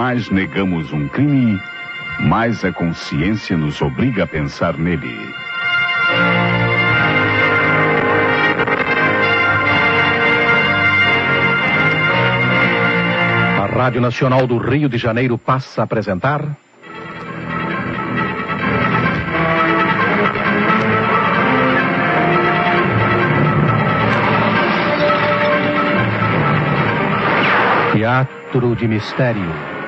mais negamos um crime, mais a consciência nos obriga a pensar nele. A Rádio Nacional do Rio de Janeiro passa a apresentar. Teatro de Mistério.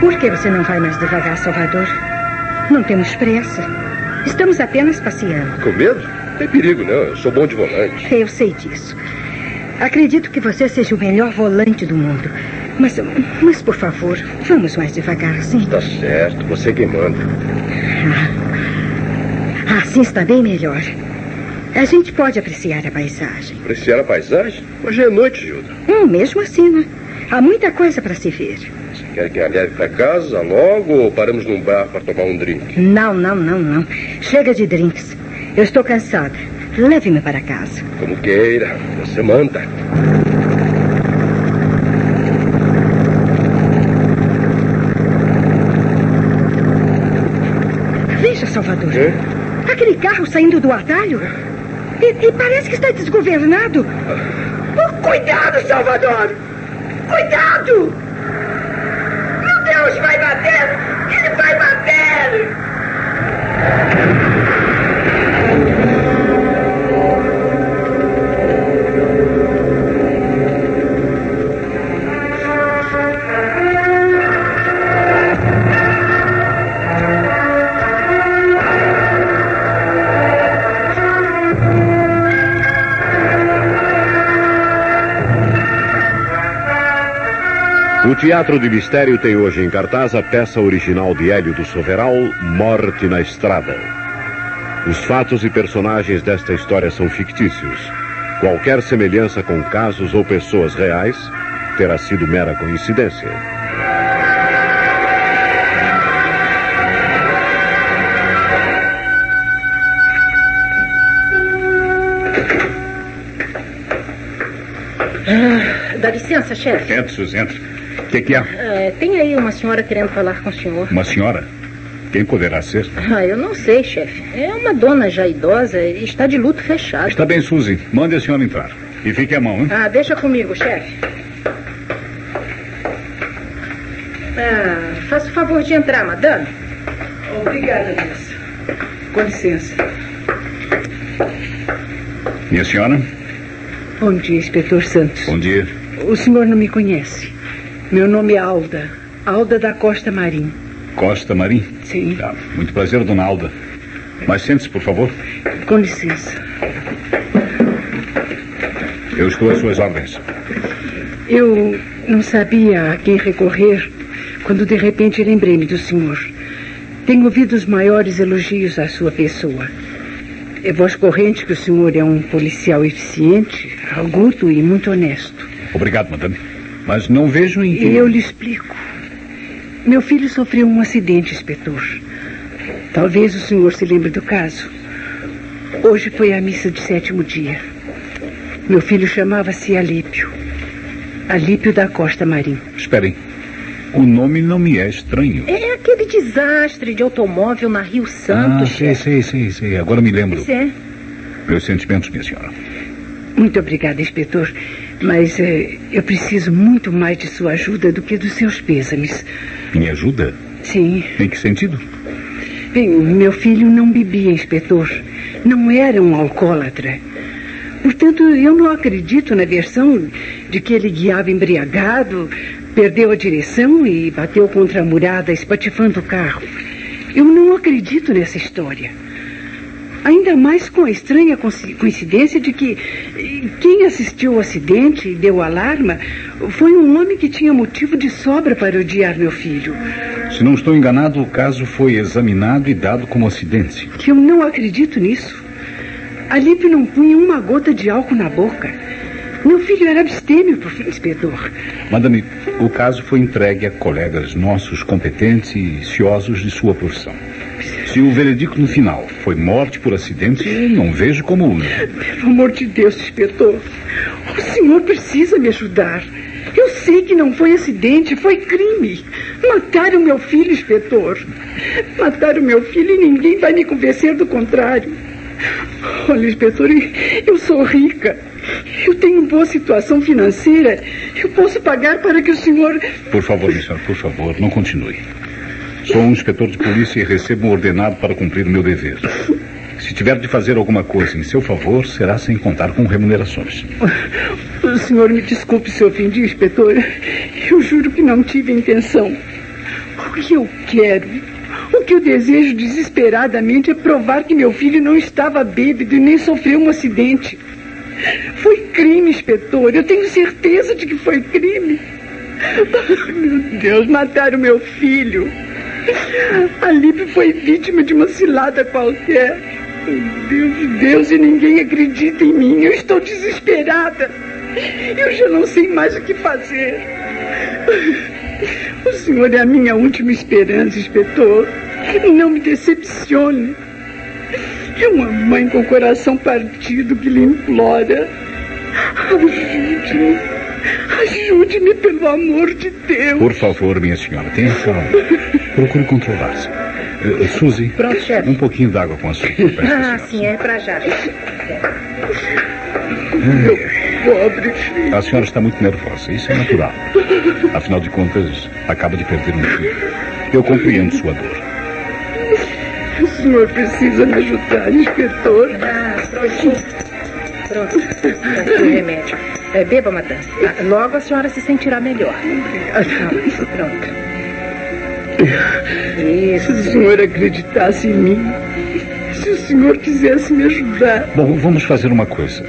Por que você não vai mais devagar, Salvador? Não temos pressa. Estamos apenas passeando. Com medo? Tem perigo, não. Eu sou bom de volante. Eu sei disso. Acredito que você seja o melhor volante do mundo. Mas, mas por favor, vamos mais devagar, sim? Tá certo, você quem manda. Assim está bem melhor. A gente pode apreciar a paisagem. Apreciar a paisagem? Já é noite, Gilda. Hum, mesmo assim, né? Há muita coisa para se ver. Quer que a leve para casa logo ou paramos num bar para tomar um drink? Não, não, não, não. Chega de drinks. Eu estou cansada. Leve-me para casa. Como queira, você manda. Veja, Salvador. Hã? Aquele carro saindo do atalho. E, e parece que está desgovernado. Oh, cuidado, Salvador! Cuidado! Deus, vai bater! Ele vai bater! O Teatro de Mistério tem hoje em cartaz a peça original de Hélio do Soveral, Morte na Estrada. Os fatos e personagens desta história são fictícios. Qualquer semelhança com casos ou pessoas reais terá sido mera coincidência. Dá licença, chefe. Entra, Suzy, entra. O que, que é? É, tem aí uma senhora querendo falar com o senhor. Uma senhora? Quem poderá ser? Ah, eu não sei, chefe. É uma dona já idosa e está de luto fechado. Está bem, Suzy. Mande a senhora entrar. E fique a mão, hein? Ah, deixa comigo, chefe. Ah, faça o favor de entrar, madame. Obrigada, moça. Com licença. Minha senhora? Bom dia, inspetor Santos. Bom dia. O senhor não me conhece. Meu nome é Alda. Alda da Costa Marim. Costa Marim? Sim. Tá. Muito prazer, dona Alda. Mas sente-se, por favor. Com licença. Eu estou às suas ordens. Eu não sabia a quem recorrer quando de repente lembrei-me do senhor. Tenho ouvido os maiores elogios à sua pessoa. É voz corrente que o senhor é um policial eficiente, agudo e muito honesto. Obrigado, madame. Mas não vejo em que... E eu lhe explico. Meu filho sofreu um acidente, inspetor. Talvez o senhor se lembre do caso. Hoje foi a missa de sétimo dia. Meu filho chamava-se Alípio. Alípio da Costa Marim. Esperem. O nome não me é estranho. É aquele desastre de automóvel na Rio Ah, Santos, sei, chefe. sei, sei, sei. Agora me lembro. Pois é. Meus sentimentos, minha senhora. Muito obrigada, inspetor. Mas eh, eu preciso muito mais de sua ajuda do que dos seus pêsames. Me ajuda? Sim. Em que sentido? Bem, meu filho não bebia, inspetor. Não era um alcoólatra. Portanto, eu não acredito na versão de que ele guiava embriagado, perdeu a direção e bateu contra a murada, espatifando o carro. Eu não acredito nessa história. Ainda mais com a estranha coincidência de que quem assistiu ao acidente e deu alarma foi um homem que tinha motivo de sobra para odiar meu filho. Se não estou enganado, o caso foi examinado e dado como acidente. Que eu não acredito nisso. Alípio não punha uma gota de álcool na boca. Meu filho era abstêmio, inspetor. Madame, o caso foi entregue a colegas nossos competentes e ciosos de sua profissão. Se o veredicto no final foi morte por acidente, não vejo como. Pelo amor de Deus, inspetor. O senhor precisa me ajudar. Eu sei que não foi acidente, foi crime. Mataram meu filho, inspetor. Mataram meu filho e ninguém vai me convencer do contrário. Olha, inspetor, eu sou rica. Eu tenho boa situação financeira. Eu posso pagar para que o senhor. Por favor, senhor, por favor, não continue. Sou um inspetor de polícia e recebo um ordenado para cumprir o meu dever. Se tiver de fazer alguma coisa em seu favor, será sem contar com remunerações. O senhor me desculpe se ofendi, inspetor. Eu juro que não tive intenção. O que eu quero, o que eu desejo desesperadamente é provar que meu filho não estava bêbado e nem sofreu um acidente. Foi crime, inspetor. Eu tenho certeza de que foi crime. Meu Deus, mataram meu filho. A Lipe foi vítima de uma cilada qualquer. Deus, Deus, e ninguém acredita em mim. Eu estou desesperada. Eu já não sei mais o que fazer. O senhor é a minha última esperança, inspetor. Não me decepcione. É uma mãe com o coração partido que lhe implora. Ajude-me. Ajude-me, pelo amor de Deus. Por favor, minha senhora, tenha calma. Procure controlar-se. Uh, Suzy. Pronto, chefe. Um pouquinho d'água com açúcar. Ah, sim, é pra já. Meu pobre filho. A senhora está muito nervosa. Isso é natural. Afinal de contas, acaba de perder um filho. Eu compreendo sua dor. O senhor precisa me ajudar, inspetor. Ah, pronto. Pronto. Aqui o remédio. É, beba, madame. Ah, Logo a senhora se sentirá melhor. Pronto. Se o senhor acreditasse em mim, se o senhor quisesse me ajudar. Bom, vamos fazer uma coisa.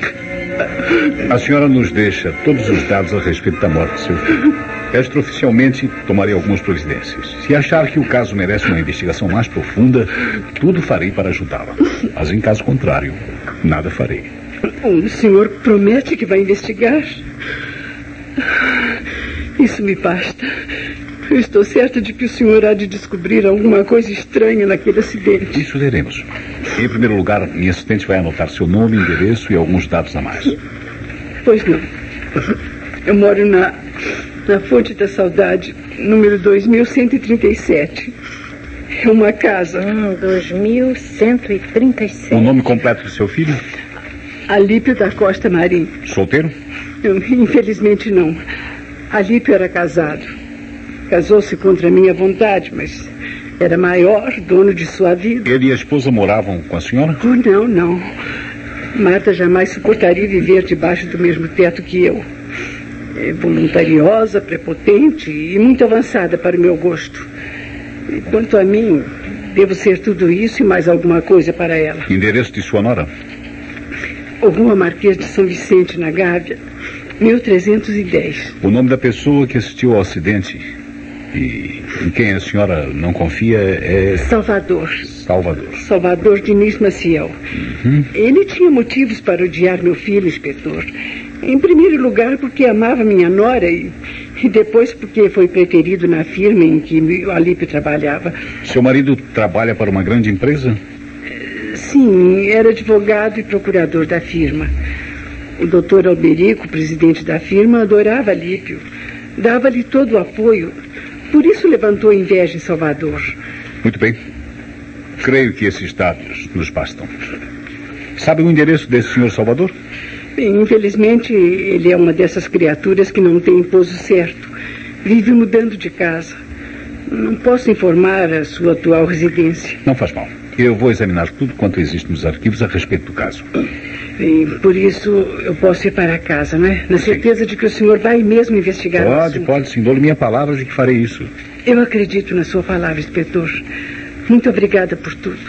A senhora nos deixa todos os dados a respeito da morte de seu filho. Extraoficialmente, tomarei algumas providências. Se achar que o caso merece uma investigação mais profunda, tudo farei para ajudá-la. Mas, em caso contrário, nada farei. O senhor promete que vai investigar? Isso me basta. Eu estou certa de que o senhor há de descobrir alguma coisa estranha naquele acidente. Isso veremos. Em primeiro lugar, minha assistente vai anotar seu nome, endereço e alguns dados a mais. Pois não. Eu moro na, na Fonte da Saudade, número 2137. É uma casa. Hum, 2137. O nome completo do seu filho? Alípio da Costa Marim. Solteiro? Infelizmente não. Alípio era casado. Casou-se contra minha vontade, mas era maior, dono de sua vida. Ele e a esposa moravam com a senhora? Oh, não, não. Marta jamais suportaria viver debaixo do mesmo teto que eu. É voluntariosa, prepotente e muito avançada para o meu gosto. E quanto a mim, devo ser tudo isso e mais alguma coisa para ela. Endereço de sua nora? Rua Marquês de São Vicente, na Gávea, 1310. O nome da pessoa que assistiu ao acidente e em quem a senhora não confia é. Salvador. Salvador. Salvador Diniz Maciel. Ele tinha motivos para odiar meu filho, inspetor. Em primeiro lugar, porque amava minha nora e, e depois porque foi preterido na firma em que o Alípio trabalhava. Seu marido trabalha para uma grande empresa? Sim, era advogado e procurador da firma. O doutor Alberico, presidente da firma, adorava Alípio. Dava-lhe todo o apoio. Por isso levantou inveja em Salvador. Muito bem. Creio que esses dados nos bastam. Sabe o endereço desse senhor Salvador? Bem, infelizmente, ele é uma dessas criaturas que não tem pouso certo. Vive mudando de casa. Não posso informar a sua atual residência. Não faz mal. Eu vou examinar tudo quanto existe nos arquivos a respeito do caso. E por isso eu posso ir para casa, né? Na certeza de que o senhor vai mesmo investigar o Pode, pode, sim. Dou-lhe minha palavra de que farei isso. Eu acredito na sua palavra, inspetor. Muito obrigada por tudo.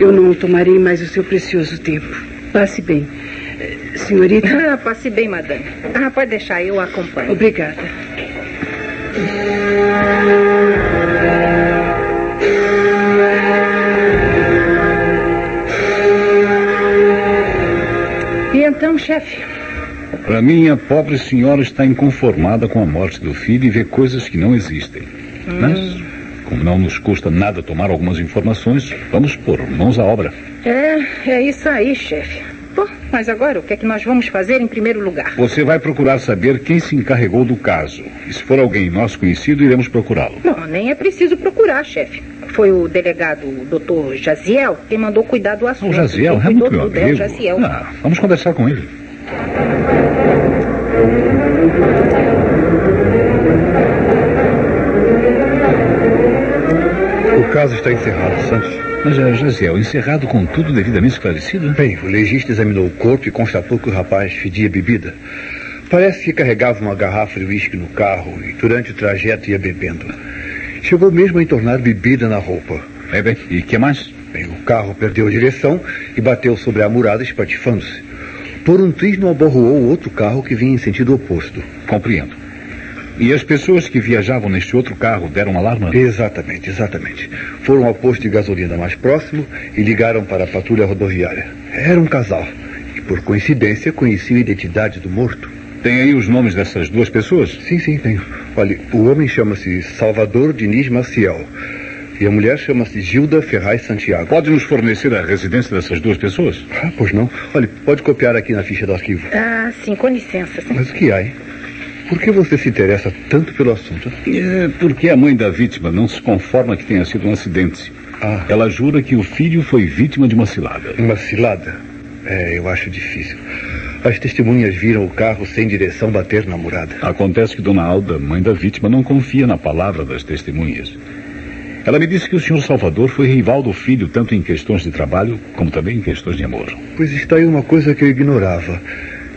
Eu não tomarei mais o seu precioso tempo. Passe bem. Senhorita, Ah, passe bem, madame. Ah, pode deixar, eu acompanho. obrigada. Então, chefe? Para mim, a pobre senhora está inconformada com a morte do filho e vê coisas que não existem. Mas, como não nos custa nada tomar algumas informações, vamos pôr mãos à obra. É, é isso aí, chefe. Bom, mas agora o que é que nós vamos fazer em primeiro lugar? Você vai procurar saber quem se encarregou do caso. E se for alguém nosso conhecido, iremos procurá-lo. Não, nem é preciso procurar, chefe. Foi o delegado, doutor Jaziel, quem mandou cuidar do assunto. O Jaziel, é muito meu amigo. Jaziel. Ah, vamos conversar com ele. O caso está encerrado, Santos. Mas, eh, Jaziel, encerrado com tudo devidamente esclarecido? Bem, o legista examinou o corpo e constatou que o rapaz fedia bebida. Parece que carregava uma garrafa de uísque no carro e durante o trajeto ia bebendo. Chegou mesmo a entornar bebida na roupa. É bem, e que mais? Bem, o carro perdeu a direção e bateu sobre a murada espatifando-se. Por um triz não aborroou outro carro que vinha em sentido oposto. Compreendo. E as pessoas que viajavam neste outro carro deram alarme? Exatamente, exatamente. Foram ao posto de gasolina mais próximo e ligaram para a patrulha rodoviária. Era um casal. E por coincidência conheciam a identidade do morto. Tem aí os nomes dessas duas pessoas? Sim, sim, tenho. Olha, o homem chama-se Salvador Diniz Maciel. E a mulher chama-se Gilda Ferraz Santiago. Pode nos fornecer a residência dessas duas pessoas? Ah, pois não. Olha, pode copiar aqui na ficha do arquivo. Ah, sim, com licença. sim. Mas o que há, hein? Por que você se interessa tanto pelo assunto? É porque a mãe da vítima não se conforma que tenha sido um acidente. Ah. Ela jura que o filho foi vítima de uma cilada. Uma cilada? É, eu acho difícil. As testemunhas viram o carro sem direção bater na murada. Acontece que Dona Alda, mãe da vítima, não confia na palavra das testemunhas. Ela me disse que o senhor Salvador foi rival do filho, tanto em questões de trabalho como também em questões de amor. Pois está aí uma coisa que eu ignorava.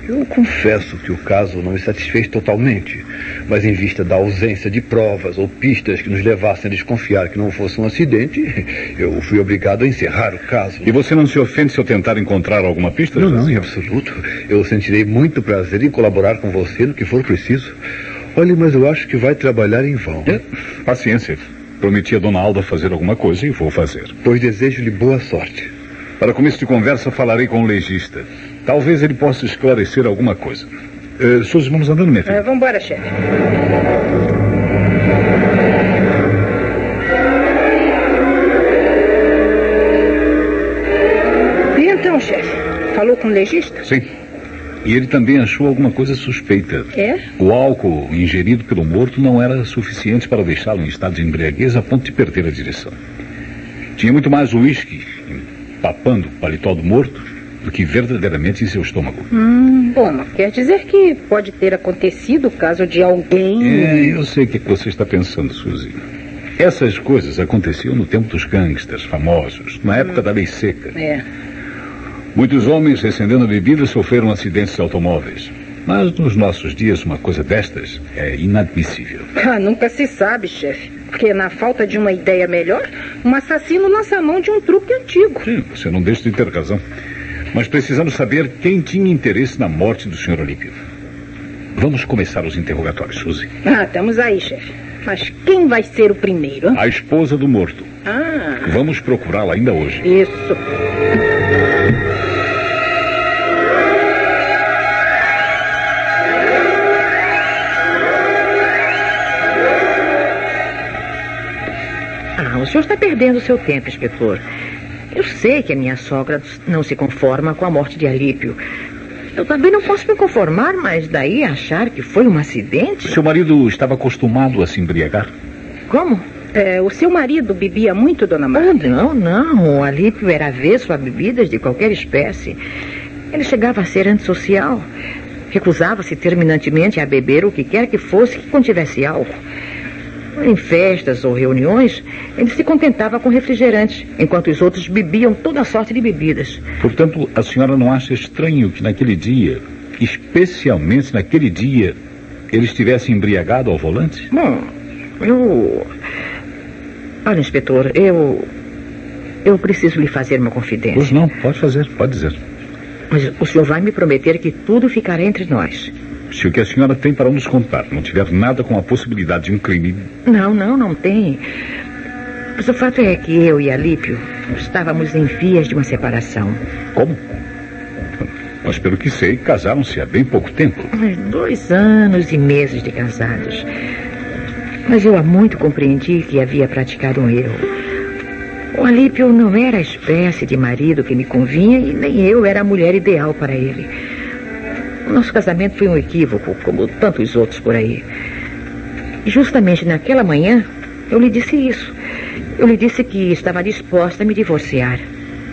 Eu confesso que o caso não me satisfez totalmente, mas em vista da ausência de provas ou pistas que nos levassem a desconfiar que não fosse um acidente, eu fui obrigado a encerrar o caso. E você não se ofende se eu tentar encontrar alguma pista? Não, não, em absoluto. Eu sentirei muito prazer em colaborar com você no que for preciso. Olhe, mas eu acho que vai trabalhar em vão. É, Paciência. Prometi a Dona Alda fazer alguma coisa e vou fazer. Pois desejo-lhe boa sorte. Para começo de conversa, falarei com o legista. Talvez ele possa esclarecer alguma coisa. Uh, Suzy, vamos andando, minha filha? vamos embora, chefe. E então, chefe? Falou com o legista? Sim. E ele também achou alguma coisa suspeita. É? O álcool ingerido pelo morto não era suficiente para deixá-lo em estado de embriaguez a ponto de perder a direção. Tinha muito mais uísque empapando o paletó do morto do que verdadeiramente em seu estômago. Hum, bom, mas quer dizer que pode ter acontecido o caso de alguém. É, eu sei o que, é você está pensando, Suzy. Essas coisas aconteciam no tempo dos gangsters famosos, na época da lei seca. É. Muitos homens recendendo bebida sofreram acidentes de automóveis. Mas nos nossos dias, uma coisa destas é inadmissível. Ah, nunca se sabe, chefe. Porque na falta de uma ideia melhor, um assassino lança a mão de um truque antigo. Sim, você não deixa de ter razão. Mas precisamos saber quem tinha interesse na morte do Sr. Olímpio. Vamos começar os interrogatórios, Suzy. Ah, estamos aí, chefe. Mas quem vai ser o primeiro? A esposa do morto. Ah, Vamos procurá-la ainda hoje. isso. Ah, o senhor está perdendo o seu tempo, inspetor. Eu sei que a minha sogra não se conforma com a morte de Alípio. Eu também não posso me conformar, mas daí achar que foi um acidente? Seu marido estava acostumado a se embriagar? Como? É, o seu marido bebia muito, dona Marta? Oh, não, não. O Alípio era avesso a bebidas de qualquer espécie. Ele chegava a ser antissocial. Recusava-se terminantemente a beber o que quer que fosse que contivesse álcool. Em festas ou reuniões, ele se contentava com refrigerantes, enquanto os outros bebiam toda sorte de bebidas. Portanto, a senhora não acha estranho que naquele dia, especialmente naquele dia, ele estivesse embriagado ao volante? Bom, eu. Olha, inspetor, eu. Eu preciso lhe fazer uma confidência. Pois não, pode fazer, pode dizer. Mas o senhor vai me prometer que tudo ficará entre nós. Se o que a senhora tem para nos contar não tiver nada com a possibilidade de um crime. Não, não, não tem. Mas o fato é que eu e Alípio estávamos em vias de uma separação. Como? Mas pelo que sei, casaram-se há bem pouco tempo. Mas dois anos e meses de casados. Mas eu há muito compreendi que havia praticado um erro. O Alípio não era a espécie de marido que me convinha e nem eu era a mulher ideal para ele. O nosso casamento foi um equívoco, como tantos outros por aí. E justamente naquela manhã, eu lhe disse isso. Eu lhe disse que estava disposta a me divorciar.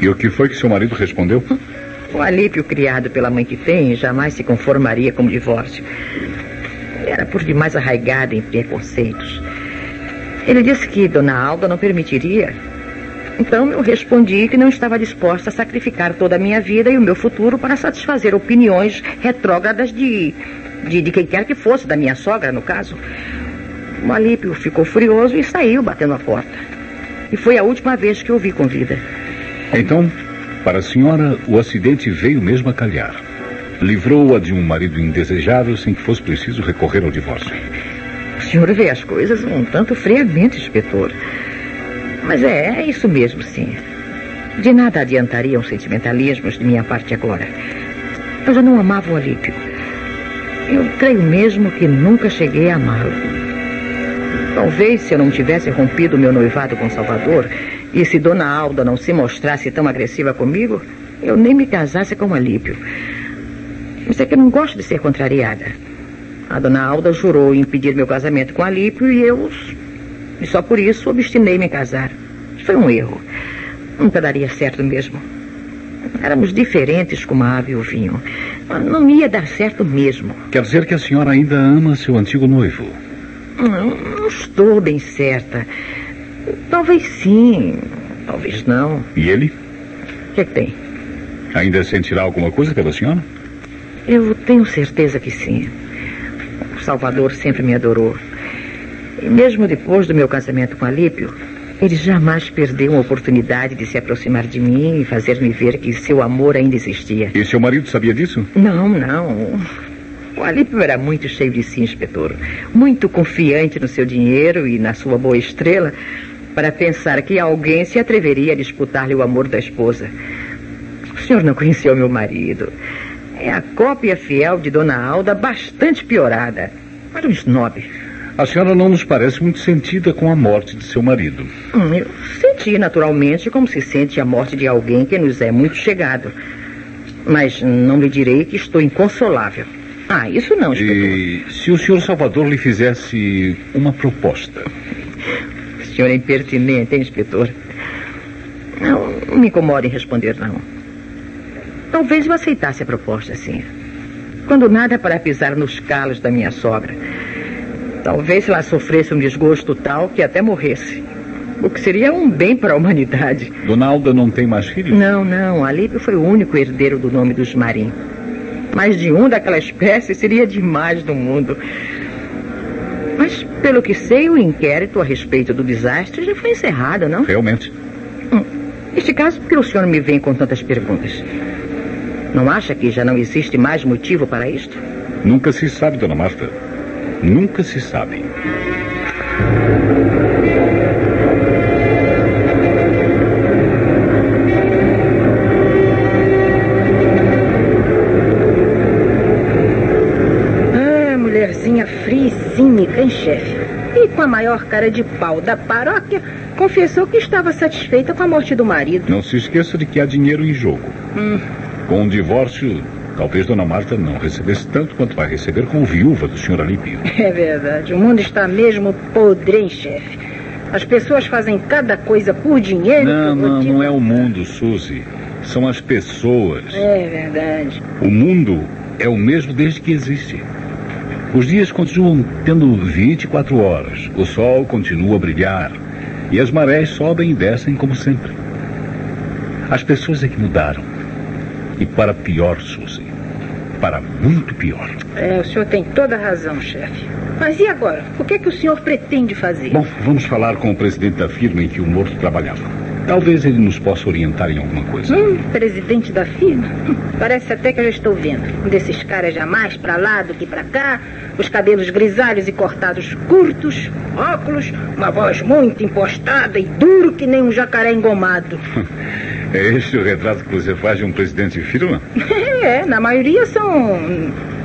E o que foi que seu marido respondeu? O Alípio, criado pela mãe que tem, jamais se conformaria com o divórcio. Era por demais arraigado em preconceitos. Ele disse que Dona Alda não permitiria então eu respondi que não estava disposta a sacrificar toda a minha vida e o meu futuro para satisfazer opiniões retrógradas de, de, de quem quer que fosse, da minha sogra, no caso. O Alípio ficou furioso e saiu batendo a porta. E foi a última vez que eu vi com vida. Então, para a senhora, o acidente veio mesmo a calhar. Livrou-a de um marido indesejável sem que fosse preciso recorrer ao divórcio. O senhor vê as coisas um tanto friamente, inspetor. Mas é, é isso mesmo, sim. De nada adiantariam sentimentalismos de minha parte agora. Eu já não amava o Alípio. Eu creio mesmo que nunca cheguei a amá-lo. Talvez se eu não tivesse rompido meu noivado com Salvador e se Dona Alda não se mostrasse tão agressiva comigo, eu nem me casasse com o Alípio. Mas é que eu não gosto de ser contrariada. A Dona Alda jurou impedir meu casamento com Alípio e eu e só por isso obstinei-me em casar. Foi um erro. Nunca daria certo mesmo. Éramos diferentes como a ave e o vinho. Não ia dar certo mesmo. Quer dizer que a senhora ainda ama seu antigo noivo? Não, não estou bem certa. Talvez sim, talvez não. E ele? O que, é que tem? Ainda sentirá alguma coisa pela senhora? Eu tenho certeza que sim. O Salvador sempre me adorou. E mesmo depois do meu casamento com Alípio, ele jamais perdeu uma oportunidade de se aproximar de mim e fazer-me ver que seu amor ainda existia. E seu marido sabia disso? Não, não. O Alípio era muito cheio de si, inspetor. Muito confiante no seu dinheiro e na sua boa estrela para pensar que alguém se atreveria a disputar-lhe o amor da esposa. O senhor não conheceu meu marido. É a cópia fiel de Dona Alda, bastante piorada. Era um snob. A senhora não nos parece muito sentida com a morte de seu marido. Hum, eu senti naturalmente como se sente a morte de alguém que nos é muito chegado. Mas não lhe direi que estou inconsolável. Ah, isso não, inspetor. E se o senhor Salvador lhe fizesse uma proposta? O senhor é impertinente, hein, inspetor? Não, não me incomode em responder, não. Talvez eu aceitasse a proposta, sim. Quando nada para pisar nos calos da minha sogra. Talvez ela sofresse um desgosto tal que até morresse. O que seria um bem para a humanidade. Donalda não tem mais filhos? Não, não. Alípio foi o único herdeiro do nome dos Marim. Mais de um daquela espécie seria demais no mundo. Mas, pelo que sei, o inquérito a respeito do desastre já foi encerrado, não? Realmente. Hum. Neste caso, por que o senhor me vem com tantas perguntas? Não acha que já não existe mais motivo para isto? Nunca se sabe, dona Marta. Nunca se sabe. Ah, mulherzinha fria e cínica, hein, chefe? E com a maior cara de pau da paróquia, confessou que estava satisfeita com a morte do marido. Não se esqueça de que há dinheiro em jogo. Hum. Com o divórcio, talvez Dona Marta não recebesse tanto quanto vai receber como viúva do senhor Alípio. É verdade. O mundo está mesmo podre, hein, chefe? As pessoas fazem cada coisa por dinheiro. Não, por não, motivo- não é o mundo, Suzy. São as pessoas. É verdade. O mundo é o mesmo desde que existe. Os dias continuam tendo 24 horas, o sol continua a brilhar e as marés sobem e descem como sempre. As pessoas é que mudaram. E para pior, Suzy. Para muito pior. É, o senhor tem toda a razão, chefe. Mas e agora? O que é que o senhor pretende fazer? Bom, vamos falar com o presidente da firma em que o morto trabalhava. Talvez ele nos possa orientar em alguma coisa. Hum, presidente da firma? Parece até que eu já estou vendo. Um desses caras já mais pra lá do que pra cá. Os cabelos grisalhos e cortados curtos, óculos, uma voz muito impostada e duro que nem um jacaré engomado. É este o retrato que você faz de um presidente de firma? É, na maioria são,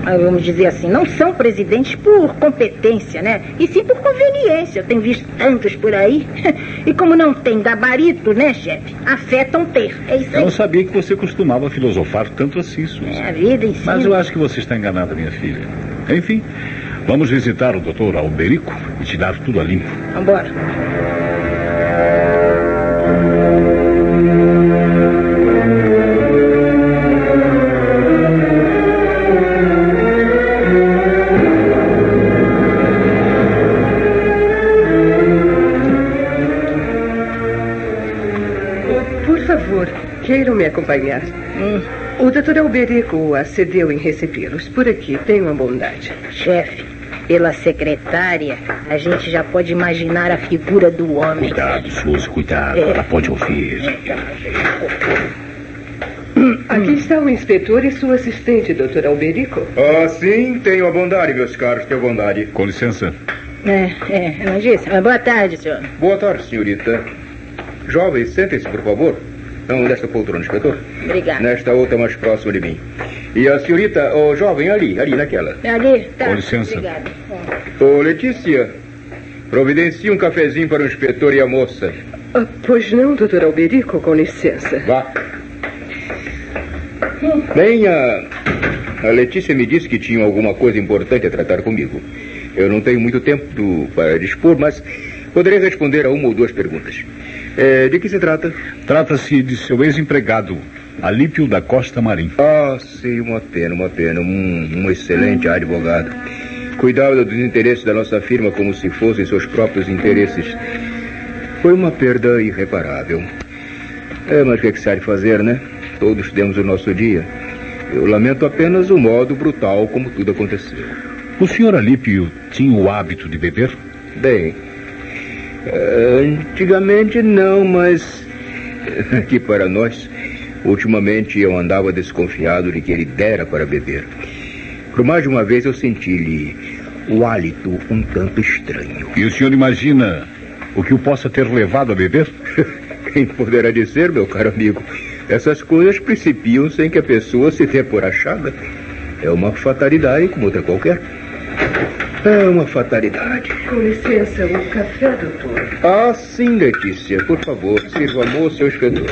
ah, vamos dizer assim, não são presidentes por competência, né? E sim por conveniência. Eu tenho visto tantos por aí. E como não tem gabarito, né, chefe? Afetam ter. É isso Eu aí. não sabia que você costumava filosofar tanto assim, Suzy. É a vida em si. Mas eu acho que você está enganada, minha filha. Enfim, vamos visitar o doutor Alberico e te dar tudo a limpo. Vambora. Acompanhar. O doutor Alberico acedeu em recebê-los. Por aqui, tenham a bondade. Chefe, pela secretária, a gente já pode imaginar a figura do homem. Cuidado, Suzy, cuidado. Ela pode ouvir. Aqui está o inspetor e sua assistente, doutor Alberico. Ah, sim, tenho a bondade, meus caros, tenho bondade. Com licença. É, é? Mas boa tarde, senhor. Boa tarde, senhorita. Jovens, sentem-se, por favor. Não nesta poltrona, inspetor. Obrigada. Nesta outra mais próxima de mim. E a senhorita, o jovem, ali, ali naquela. Ali, tá. Com licença. Obrigada. Ô, Letícia, providencie um cafezinho para o inspetor e a moça. Ah, pois não, doutor Alberico, com licença. Vá. Bem, a, a Letícia me disse que tinha alguma coisa importante a tratar comigo. Eu não tenho muito tempo do- para dispor, mas poderei responder a uma ou duas perguntas. É, de que se trata? Trata-se de seu ex-empregado, Alípio da Costa Marim. Ah, sim, uma pena, uma pena. Um, um excelente advogado. Cuidava dos interesses da nossa firma como se fossem seus próprios interesses. Foi uma perda irreparável. É, mas o que, é que se há de fazer, né? Todos temos o nosso dia. Eu lamento apenas o modo brutal como tudo aconteceu. O senhor Alípio tinha o hábito de beber? Bem, antigamente não, mas aqui para nós, ultimamente eu andava desconfiado de que ele dera para beber. Por mais de uma vez eu senti-lhe o hálito um tanto estranho. E o senhor imagina o que o possa ter levado a beber? Quem poderá dizer, meu caro amigo? Essas coisas principiam sem que a pessoa se dê por achada. É uma fatalidade como outra qualquer. É uma fatalidade. Com licença, o café, doutor. Ah, sim, Letícia. Por favor, sirva a moça e o inspetor.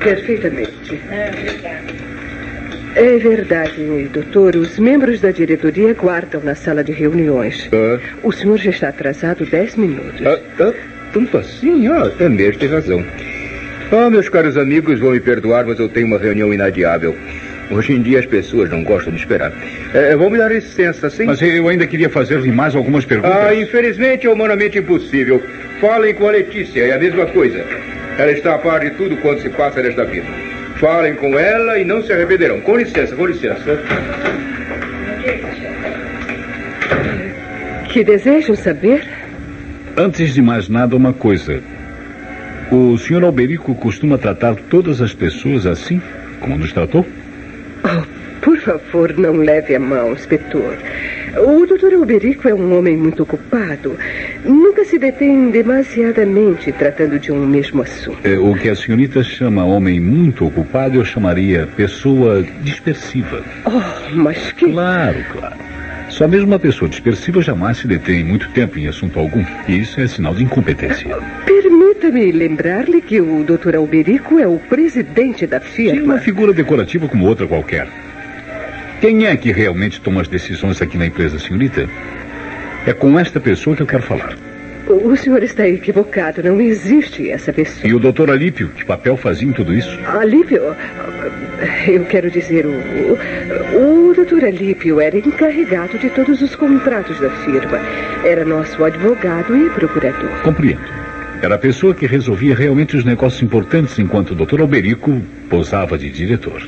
Perfeitamente. É verdade, doutor. Os membros da diretoria guardam na sala de reuniões. Ah, O senhor já está atrasado dez minutos. ah, ah, tanto assim? Ah, é mesmo, tem razão. Ah, meus caros amigos, vão me perdoar, mas eu tenho uma reunião inadiável. Hoje em dia as pessoas não gostam de esperar. É, vão me dar licença, sim? Mas eu ainda queria fazer-lhe mais algumas perguntas. Ah, infelizmente é humanamente impossível. Falem com a Letícia, é a mesma coisa. Ela está a par de tudo quanto se passa nesta vida. Falem com ela e não se arrependerão. Com licença, com licença. Que desejam saber? Antes de mais nada, uma coisa. O senhor Alberico costuma tratar todas as pessoas assim, como nos tratou? Por favor, não leve a mão, inspetor. O doutor Alberico é um homem muito ocupado. Nunca se detém demasiadamente tratando de um mesmo assunto. É, o que a senhorita chama homem muito ocupado, eu chamaria pessoa dispersiva. Oh, mas que. Claro, claro. Só mesmo uma pessoa dispersiva jamais se detém muito tempo em assunto algum. E isso é sinal de incompetência. Permita-me lembrar-lhe que o doutor Alberico é o presidente da Sim, uma firma. figura decorativa como outra qualquer. Quem é que realmente toma as decisões aqui na empresa, senhorita? É com esta pessoa que eu quero falar. O, senhor está equivocado. Não existe essa pessoa. E o doutor Alípio, que papel fazia em tudo isso? Alípio? Eu quero dizer, o, o, o doutor Alípio era encarregado de todos os contratos da firma. Era nosso advogado e procurador. Compreendo. Era a pessoa que resolvia realmente os negócios importantes, enquanto o doutor Alberico posava de diretor.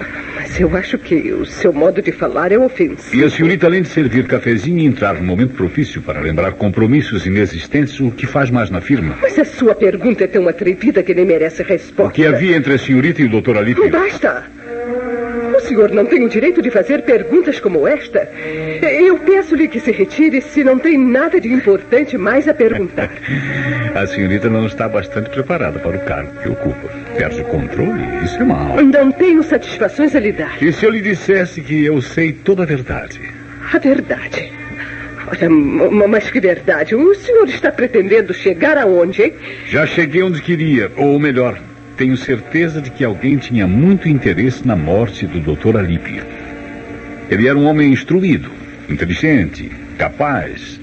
Mas eu acho que o seu modo de falar é ofensivo. E a senhorita, além de servir cafezinho e entrar no momento propício para lembrar compromissos inexistentes, o que faz mais na firma? Mas a sua pergunta é tão atrevida que nem merece resposta. O que havia entre a senhorita e o doutor Alípio? Basta! O senhor não tem o direito de fazer perguntas como esta. Eu peço-lhe que se retire se não tem nada de importante mais a perguntar. a senhorita não está bastante preparada para o cargo que ocupa. Perde o controle, isso é mal. Não tenho satisfações a lhe dar. E se eu lhe dissesse que eu sei toda a verdade? A verdade? Olha, mas que verdade. O senhor está pretendendo chegar aonde, hein? Já cheguei onde queria, ou melhor, tenho certeza de que alguém tinha muito interesse na morte do Dr. Alípio. Ele era um homem instruído, inteligente, capaz.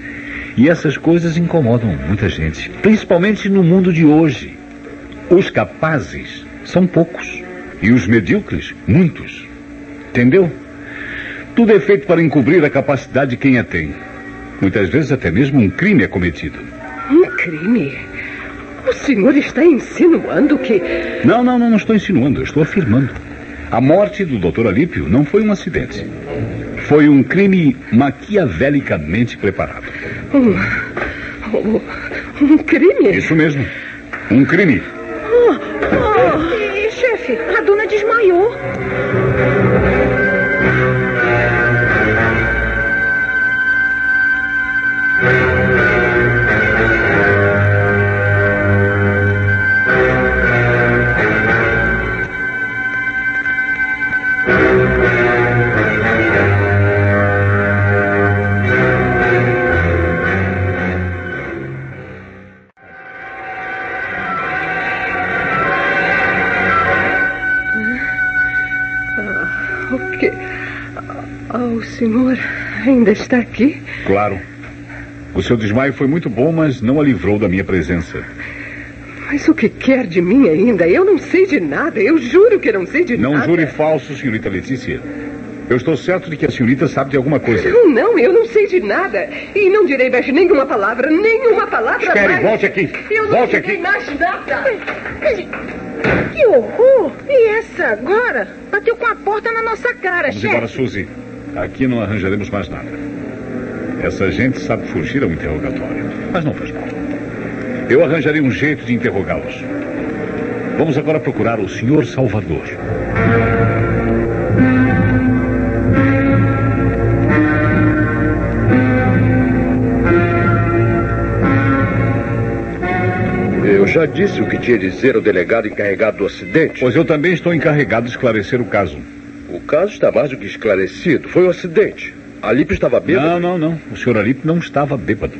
E essas coisas incomodam muita gente, principalmente no mundo de hoje. Os capazes são poucos e os medíocres, muitos. Entendeu? Tudo é feito para encobrir a capacidade de quem a tem. Muitas vezes até mesmo um crime é cometido. Um crime? O senhor está insinuando que. Não, não, não, não estou insinuando, estou afirmando. A morte do Dr. Alípio não foi um acidente. Foi um crime maquiavelicamente preparado. Um, um, um crime? Isso mesmo. Um crime. Oh, oh, chefe, a dona desmaiou. Está aqui? Claro. O seu desmaio foi muito bom, mas não a livrou da minha presença. Mas o que quer de mim ainda? Eu não sei de nada. Eu juro que não sei de não nada. Não jure falso, senhorita Letícia. Eu estou certo de que a senhorita sabe de alguma coisa. Não, não, eu não sei de nada. E não direi mais nenhuma palavra, nenhuma palavra Espere, mais. volte aqui. Eu volte não aqui. mais nada. Que horror! E essa agora? Bateu com a porta na nossa cara, Vamos chefe. embora, Suzy. Aqui não arranjaremos mais nada. Essa gente sabe fugir ao interrogatório. Mas não faz mal. Eu arranjarei um jeito de interrogá-los. Vamos agora procurar o senhor Salvador. Eu já disse o que tinha a dizer ao delegado encarregado do acidente. Pois eu também estou encarregado de esclarecer o caso. O caso está mais do que esclarecido. Foi um acidente. Alípio estava bêbado? Não, não, não. O senhor Alípio não estava bêbado.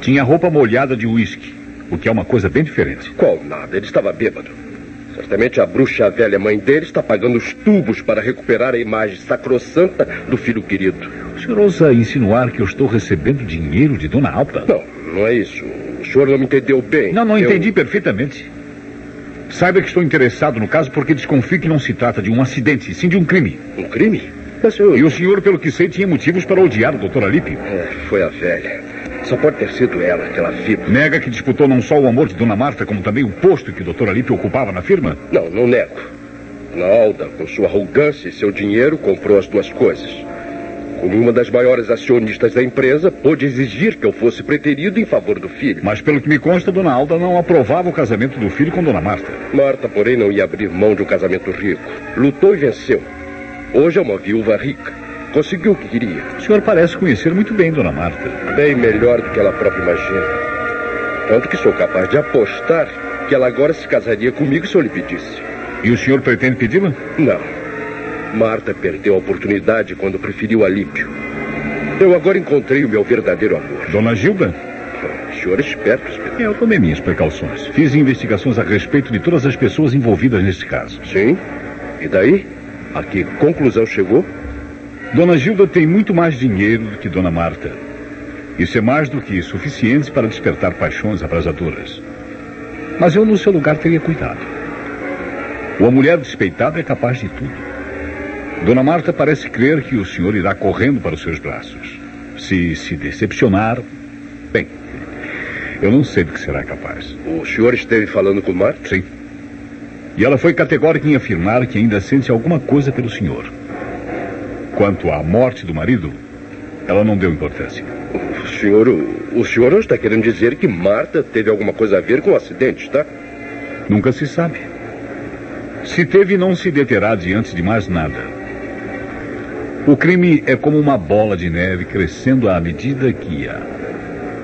Tinha roupa molhada de uísque, o que é uma coisa bem diferente. Qual nada? Ele estava bêbado. Certamente a bruxa a velha mãe dele está pagando os tubos para recuperar a imagem sacrossanta do filho querido. O senhor ousa insinuar que eu estou recebendo dinheiro de Dona Alta? Não, não é isso. O senhor não me entendeu bem. Não, não Eu- entendi perfeitamente. Saiba que estou interessado no caso porque desconfio que não se trata de um acidente, sim de um crime. Um crime? Eu... E o senhor, pelo que sei, tinha motivos para odiar o Dr. Alípio. É, foi a velha. Só pode ter sido ela, aquela fibra. Nega que disputou não só o amor de Dona Marta, como também o posto que o Dr. Alípio ocupava na firma? Não, não nego. Dona Alda, com sua arrogância e seu dinheiro, comprou as duas coisas. Como uma das maiores acionistas da empresa, pôde exigir que eu fosse preterido em favor do filho. Mas pelo que me consta, Dona Alda não aprovava o casamento do filho com Dona Marta. Marta, porém, não ia abrir mão de um casamento rico. Lutou e venceu. Hoje é uma viúva rica. Conseguiu o que queria. O senhor parece conhecer muito bem Dona Marta. Bem melhor do que ela própria imagina. Tanto que sou capaz de apostar que ela agora se casaria comigo se eu lhe pedisse. E o senhor pretende pedi-la? Não. Marta perdeu a oportunidade quando preferiu Alípio. Eu agora encontrei o meu verdadeiro amor. Dona Gilda? O senhor é esperto, Espeto. Eu tomei minhas precauções. Fiz investigações a respeito de todas as pessoas envolvidas neste caso. Sim? E daí? A que conclusão chegou? Dona Gilda tem muito mais dinheiro do que Dona Marta. Isso é mais do que suficiente para despertar paixões abrasadoras. Mas eu, no seu lugar, teria cuidado. Uma mulher despeitada é capaz de tudo. Dona Marta parece crer que o senhor irá correndo para os seus braços. Se se decepcionar, bem, eu não sei do que será capaz. O senhor esteve falando com Marta? Sim. E ela foi categórica em afirmar que ainda sente alguma coisa pelo senhor. Quanto à morte do marido, ela não deu importância. O senhor, o senhor não está querendo dizer que Marta teve alguma coisa a ver com o acidente, tá? Nunca se sabe. Se teve, não se deterá diante de mais nada. O crime é como uma bola de neve crescendo à medida que a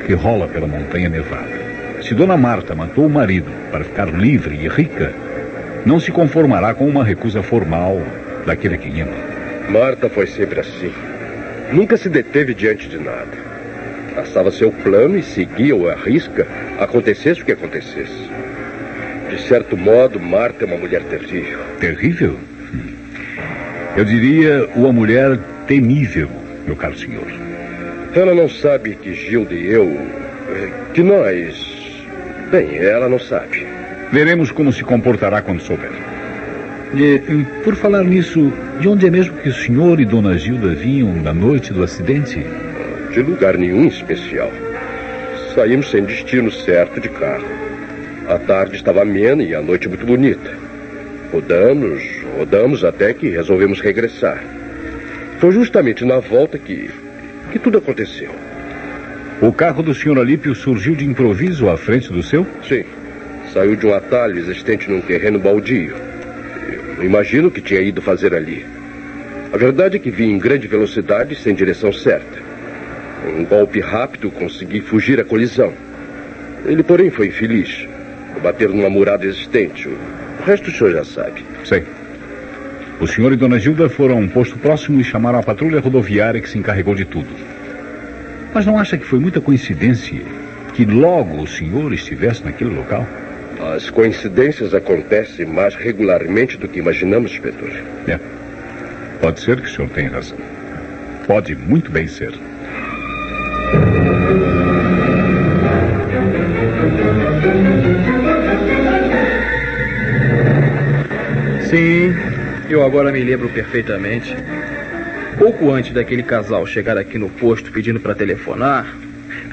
que rola pela montanha nevada. Se Dona Marta matou o marido para ficar livre e rica, não se conformará com uma recusa formal daquele que ama. Marta foi sempre assim. Nunca se deteve diante de nada. Traçava seu plano e seguia-o à risca, acontecesse o que acontecesse. De certo modo, Marta é uma mulher terrível. Terrível? Hum. Eu diria uma mulher temível, meu caro senhor. Ela não sabe que Gilda e eu. Eh, que nós. Bem, ela não sabe. Veremos como se comportará quando souber. E, por falar nisso, de onde é mesmo que o senhor e Dona Gilda vinham na noite do acidente? De lugar nenhum especial. Saímos sem destino certo de carro. A tarde estava amena e a noite muito bonita. Rodamos, rodamos até que resolvemos regressar. Foi justamente na volta que, que tudo aconteceu. O carro do senhor Alípio surgiu de improviso à frente do seu? Sim. Saiu de um atalho existente num terreno baldio. Eu imagino o que tinha ido fazer ali. A verdade é que vim em grande velocidade sem direção certa. Um golpe rápido consegui fugir à colisão. Ele, porém, foi infeliz. Bater numa murada existente. O resto o senhor já sabe. Sei. O senhor e Dona Gilda foram a um posto próximo e chamaram a patrulha rodoviária que se encarregou de tudo. Mas não acha que foi muita coincidência que logo o senhor estivesse naquele local? As coincidências acontecem mais regularmente do que imaginamos, inspetor. É. Pode ser que o senhor tenha razão. Pode muito bem ser. Sim, eu agora me lembro perfeitamente. Pouco antes daquele casal chegar aqui no posto pedindo para telefonar,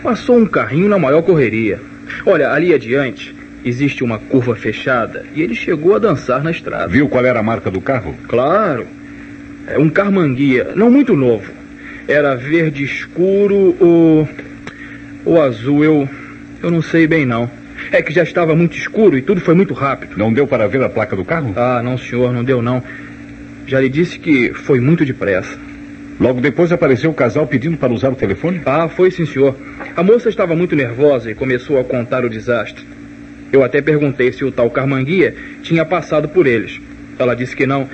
passou um carrinho na maior correria. Olha, ali adiante existe uma curva fechada e ele chegou a dançar na estrada. Viu qual era a marca do carro? Claro. É um carmanguia, não muito novo. Era verde escuro ou. ou azul, eu. eu não sei bem não. É que já estava muito escuro e tudo foi muito rápido. Não deu para ver a placa do carro? Ah, não, senhor, não deu não. Já lhe disse que foi muito depressa. Logo depois apareceu o casal pedindo para usar o telefone? Ah, foi sim, senhor. A moça estava muito nervosa e começou a contar o desastre. Eu até perguntei se o tal Carmanguia tinha passado por eles. Ela disse que não.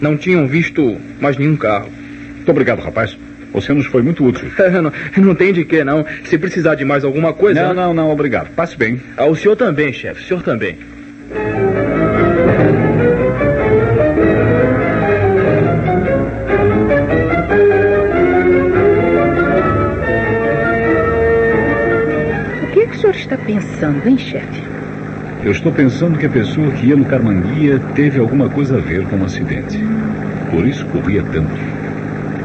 Não tinham visto mais nenhum carro. Muito obrigado, rapaz. Você nos foi muito útil. não, não tem de que, não. Se precisar de mais alguma coisa. Não, não, não, obrigado. Passe bem. Ah, o senhor também, chefe. O senhor também. O que, é que o senhor está pensando, hein, chefe? Eu estou pensando que a pessoa que ia no Carmanguia teve alguma coisa a ver com o acidente. Por isso corria tanto.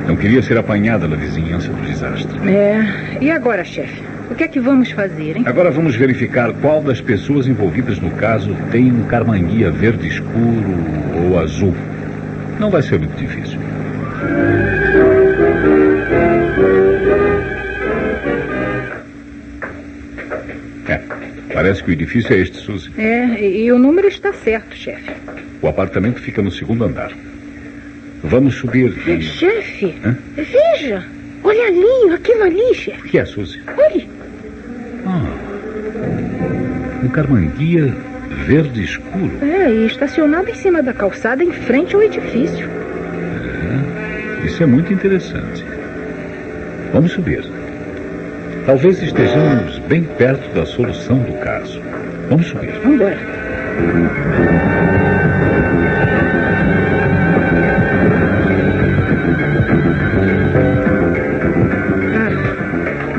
Não queria ser apanhada na vizinhança do desastre. É. E agora, chefe? O que é que vamos fazer, hein? Agora vamos verificar qual das pessoas envolvidas no caso tem um carmanguia verde escuro ou azul. Não vai ser muito difícil. Parece que o edifício é este, Suzy. É, e o número está certo, chefe. O apartamento fica no segundo andar. Vamos subir. E... Chefe, Hã? veja. Olha ali, aquilo ali, chefe. O que é, Suzy? Olhe. Ah, um carmanguia verde escuro. É, e estacionado em cima da calçada em frente ao edifício. É, isso é muito interessante. Vamos subir. Talvez estejamos bem perto da solução do caso. Vamos subir. Vamos embora.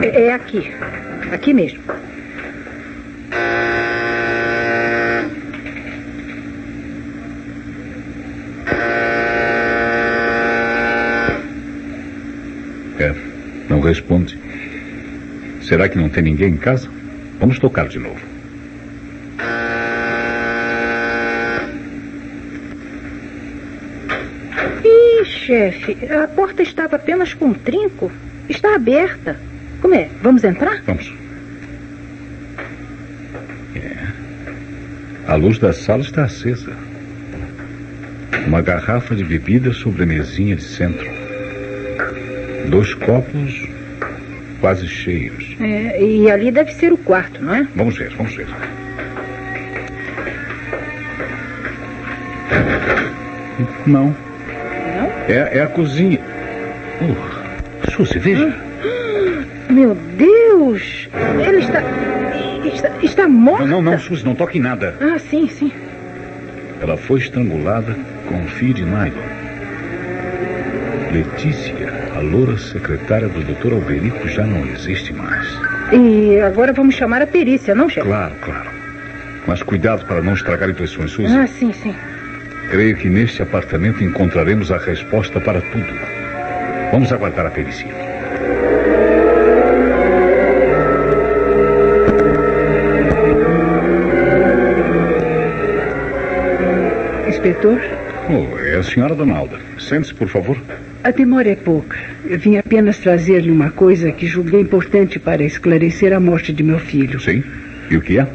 É, aqui. Aqui mesmo. É, não responde. Será que não tem ninguém em casa? Vamos tocar de novo. Ih, chefe, a porta estava apenas com um trinco. Está aberta. Como é? Vamos entrar? Vamos. É. A luz da sala está acesa. Uma garrafa de bebida sobre a mesinha de centro. Dois copos quase cheios. É, e ali deve ser o quarto, não é? Vamos ver, vamos ver. Não. Não? É, é a cozinha. Uh, Suzy, veja. Meu Deus! Ela está. Está, está morta? Não, não, não, Suzy, não toque em nada. Ah, sim, sim. Ela foi estrangulada com fio de nylon. Letícia, a loura secretária do Dr. Alberico, já não existe mais. E agora vamos chamar a perícia, não, chefe? Claro, claro. Mas cuidado para não estragar impressões, Suzy. Ah, sim, sim. Creio que neste apartamento encontraremos a resposta para tudo. Vamos aguardar a perícia. Inspetor, Oh, é a senhora Donalda. Sente-se, por favor. a demora é pouca. Eu vim apenas trazer-lhe uma coisa que julguei importante para esclarecer a morte de meu filho. Sim. E o que é?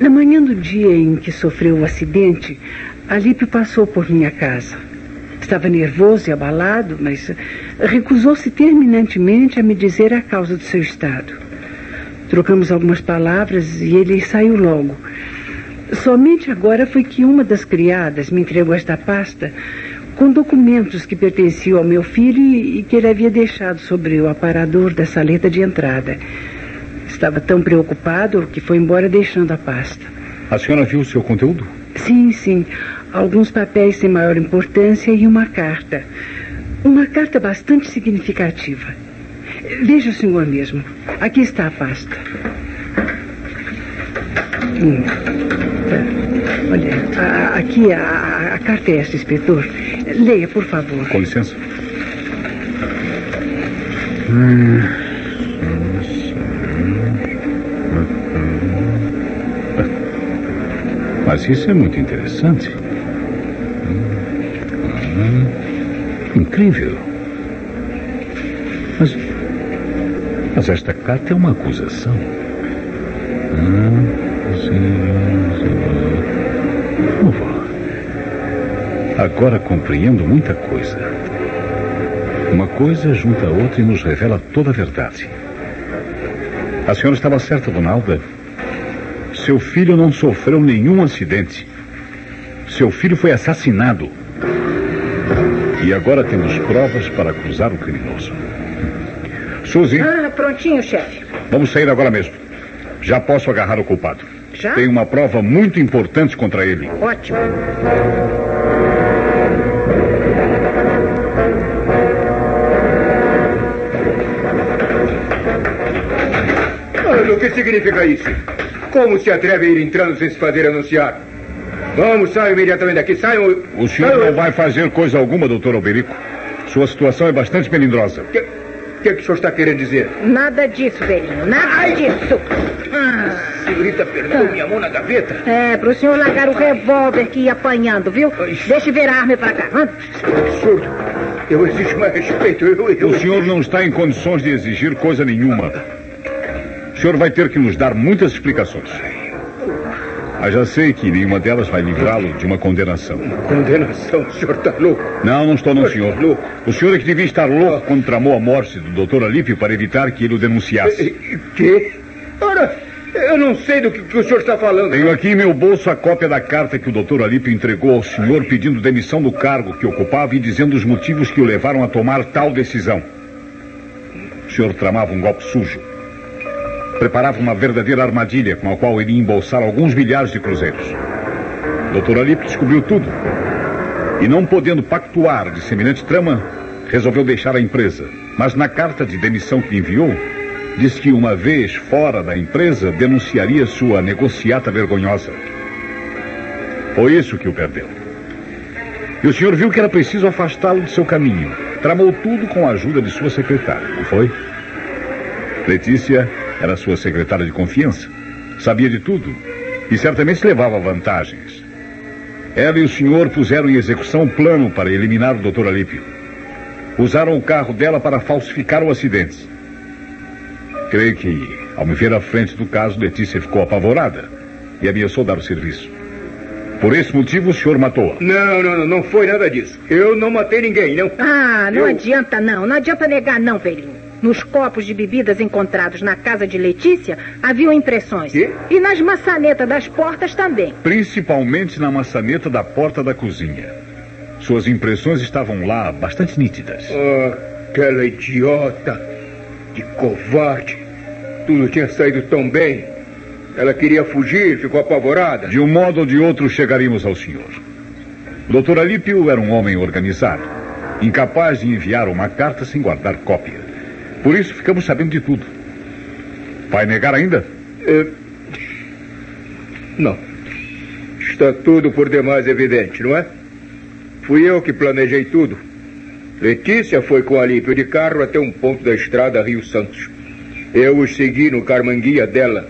Na manhã do dia em que sofreu o acidente, Alípio passou por minha casa. Estava nervoso e abalado, mas recusou-se terminantemente a me dizer a causa do seu estado. Trocamos algumas palavras e ele saiu logo. Somente agora foi que uma das criadas me entregou esta pasta com documentos que pertenciam ao meu filho e e que ele havia deixado sobre o aparador da saleta de entrada. Estava tão preocupado que foi embora deixando a pasta. A senhora viu o seu conteúdo? Sim, sim. Alguns papéis sem maior importância e uma carta. Uma carta bastante significativa. Veja o senhor mesmo. Aqui está a pasta. Hum. Olha, a- aqui a, a- carta é esta, inspetor. Leia, por favor. Com licença. Mas isso é muito interessante. Incrível. Mas, mas esta carta é uma acusação. Ah, Agora compreendo muita coisa. Uma coisa junta a outra e nos revela toda a verdade. A senhora estava certa, Donalda. Seu filho não sofreu nenhum acidente. Seu filho foi assassinado. E agora temos provas para acusar o criminoso. Suzy, Ah, prontinho, chefe. vamos sair agora mesmo. Já posso agarrar o culpado. Já? Tem uma prova muito importante contra ele. Ótimo. Que significa isso? Como se atreve a ir entrando sem se fazer anunciar? Vamos, saiam imediatamente daqui, saiam. O senhor não vai fazer coisa alguma, doutor Alberico. Sua situação é bastante melindrosa. O que, que, que o senhor está querendo dizer? Nada disso, velhinho. Nada disso. Ah, Senhorita, perdeu minha mão na gaveta? é, pro senhor largar o revólver que ia apanhando, viu? Deixa ver a arma pra cá. Anda. Absurdo. Eu exijo mais respeito. Eu, eu... O senhor não está em condições de exigir coisa nenhuma. O senhor vai ter que nos dar muitas explicações. Mas já sei que nenhuma delas vai livrá-lo de uma condenação. Condenação, o senhor está louco. Não, não estou não, senhor. louco. O senhor é que devia estar louco quando tramou a morte do doutor Alípio para evitar que ele o denunciasse. Que? Ora, eu não sei do que, que o senhor está falando. Tenho aqui em meu bolso a cópia da carta que o doutor Alípio entregou ao senhor pedindo demissão do cargo que ocupava e dizendo os motivos que o levaram a tomar tal decisão. O senhor tramava um golpe sujo. Preparava uma verdadeira armadilha com a qual iria embolsar alguns milhares de cruzeiros. Doutor Alípio descobriu tudo. E não podendo pactuar de semelhante trama, resolveu deixar a empresa. Mas na carta de demissão que enviou, Diz que uma vez fora da empresa denunciaria sua negociata vergonhosa. Foi isso que o perdeu. E o senhor viu que era preciso afastá-lo de seu caminho. Tramou tudo com a ajuda de sua secretária, não foi? Letícia era sua secretária de confiança. Sabia de tudo e certamente levava vantagens. Ela e o senhor puseram em execução um plano para eliminar o Dr. Alípio. Usaram o carro dela para falsificar o acidente. Creio que, ao me ver à frente do caso, Letícia ficou apavorada e ameaçou dar o serviço. Por esse motivo, o senhor matou-a. Não, não, não, não foi nada disso. Eu não matei ninguém, não. Ah, não Eu- adianta não. Não adianta negar não, velhinho. Nos copos de bebidas encontrados na casa de Letícia, haviam impressões. Quê? E nas maçanetas das portas também. Principalmente na maçaneta da porta da cozinha. Suas impressões estavam lá bastante nítidas. Ah, aquela idiota. De covarde. Tudo tinha saído tão bem. Ela queria fugir, ficou apavorada. De um modo ou de outro chegaríamos ao senhor. Doutor Alípio era um homem organizado, incapaz de enviar uma carta sem guardar cópia. Por isso ficamos sabendo de tudo. Vai negar ainda? Eh, Não. Está tudo por demais evidente, não é? Fui eu que planejei tudo. Letícia foi com Alípio de carro até um ponto da estrada Rio Santos. Eu os segui no carmanguia dela.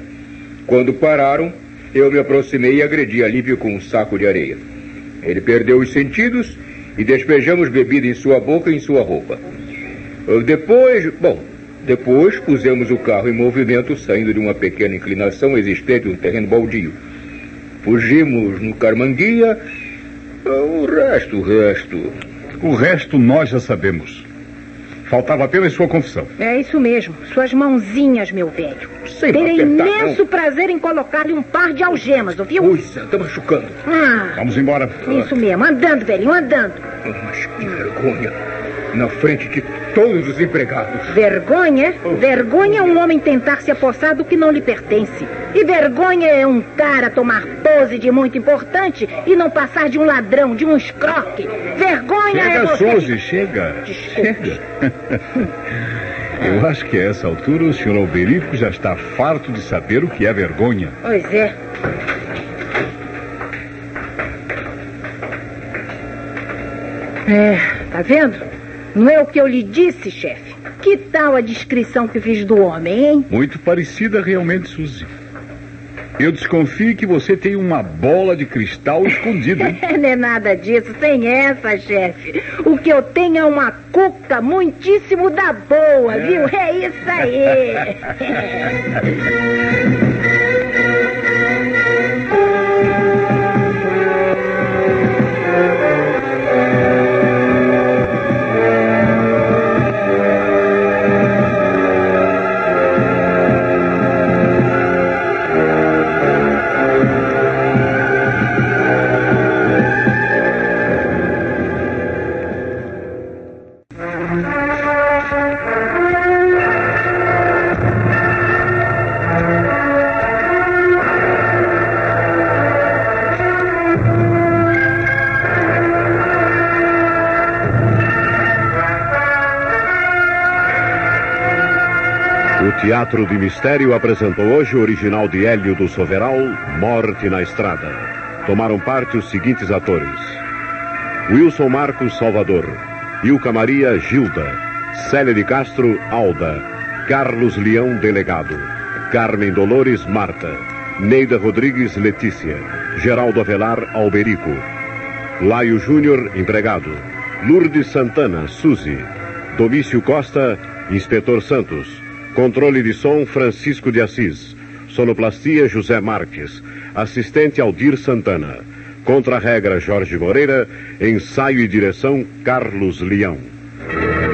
Quando pararam, eu me aproximei e agredi Alípio com um saco de areia. Ele perdeu os sentidos e despejamos bebida em sua boca e em sua roupa. Uh, Depois, bom, depois pusemos o carro em movimento, saindo de uma pequena inclinação existente no terreno baldio. Fugimos no Carmanguia. uh, O resto, o resto. O resto nós já sabemos. Faltava apenas sua confissão. É isso mesmo. Suas mãozinhas, meu velho. Sem Terei apertar, imenso prazer em colocar-lhe um par de algemas, ouviu? Puxa, está machucando. Ah, Vamos embora. isso mesmo. Andando, velhinho, andando. Ah, Mas que vergonha. Na frente de todos os empregados. Vergonha? Vergonha é um homem tentar se apossar do que não lhe pertence. E vergonha é um cara tomar pose de muito importante e não passar de um ladrão, de um escroque. Vergonha é Chega, você... Suzy, chega. Chega. Eu acho que a essa altura o senhor Alberico já está farto de saber o que é vergonha. Pois é. É, tá vendo? Não é o que eu lhe disse, chefe. Que tal a descrição que fiz do homem, hein? Muito parecida realmente, Suzy. Eu desconfio que você tem uma bola de cristal escondida, hein? Não é nada disso, tem essa, chefe. O que eu tenho é uma cuca muitíssimo da boa, viu? É isso aí. Teatro de Mistério apresentou hoje o original de Hélio do Soveral, Morte na Estrada. Tomaram parte os seguintes atores: Wilson Marcos Salvador, Ilka Maria Gilda, Célia de Castro Alda, Carlos Leão Delegado, Carmen Dolores Marta, Neida Rodrigues Letícia, Geraldo Avelar Alberico, Laio Júnior Empregado, Lourdes Santana Suzy, Domício Costa Inspetor Santos, Controle de som Francisco de Assis, Sonoplastia José Marques, Assistente Aldir Santana, Contra-regra Jorge Moreira, Ensaio e direção Carlos Leão.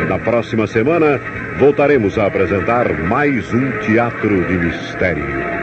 Na próxima semana, voltaremos a apresentar mais um Teatro de Mistério.